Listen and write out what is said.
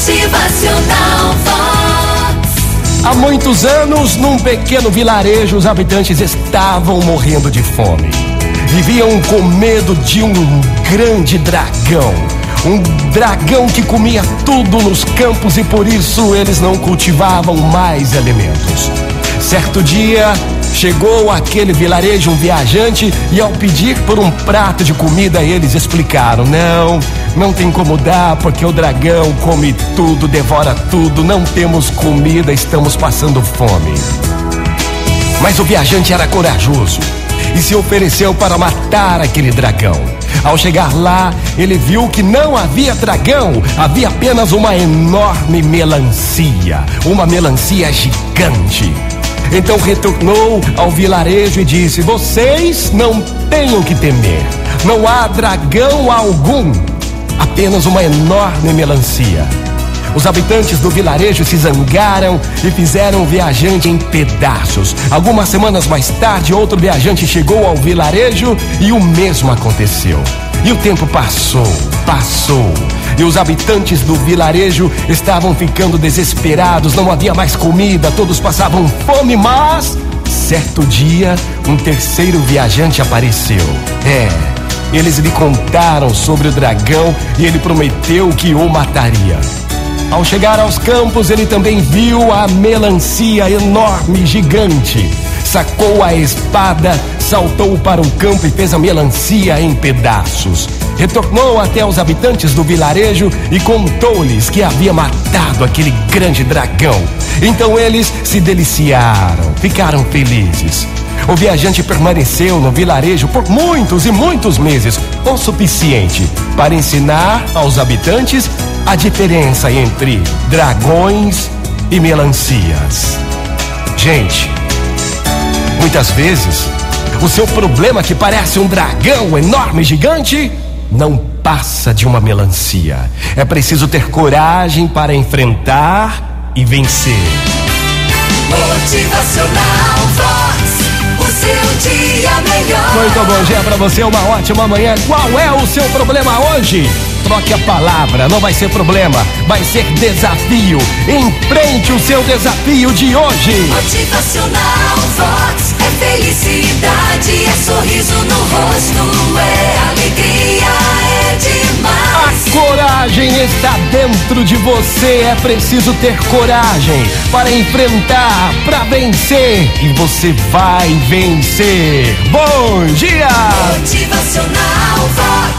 Motivacional Vox. Há muitos anos, num pequeno vilarejo, os habitantes estavam morrendo de fome. Viviam com medo de um grande dragão. Um dragão que comia tudo nos campos e por isso eles não cultivavam mais alimentos. Certo dia, chegou àquele vilarejo um viajante e ao pedir por um prato de comida, eles explicaram: Não, não tem como dar, porque o dragão come tudo, devora tudo, não temos comida, estamos passando fome. Mas o viajante era corajoso e se ofereceu para matar aquele dragão. Ao chegar lá, ele viu que não havia dragão, havia apenas uma enorme melancia, uma melancia gigante. Então retornou ao vilarejo e disse: Vocês não têm o que temer, não há dragão algum, apenas uma enorme melancia. Os habitantes do vilarejo se zangaram e fizeram o viajante em pedaços. Algumas semanas mais tarde, outro viajante chegou ao vilarejo e o mesmo aconteceu. E o tempo passou, passou. E os habitantes do vilarejo estavam ficando desesperados, não havia mais comida, todos passavam fome, mas certo dia um terceiro viajante apareceu. É, eles lhe contaram sobre o dragão e ele prometeu que o mataria. Ao chegar aos campos, ele também viu a melancia enorme, gigante. Sacou a espada, saltou para o campo e fez a melancia em pedaços. Retornou até os habitantes do vilarejo e contou-lhes que havia matado aquele grande dragão. Então eles se deliciaram, ficaram felizes. O viajante permaneceu no vilarejo por muitos e muitos meses, o suficiente para ensinar aos habitantes a diferença entre dragões e melancias. Gente, muitas vezes o seu problema que parece um dragão enorme, gigante, não passa de uma melancia. É preciso ter coragem para enfrentar e vencer. Motivacional Vox. O seu dia melhor. Muito bom dia para você, uma ótima manhã. Qual é o seu problema hoje? Troque a palavra, não vai ser problema, vai ser desafio. Enfrente o seu desafio de hoje. Motivacional Vox. É felicidade, é sorriso no rosto, é coragem está dentro de você, é preciso ter coragem para enfrentar, para vencer. E você vai vencer. Bom dia! Motivacional Vox.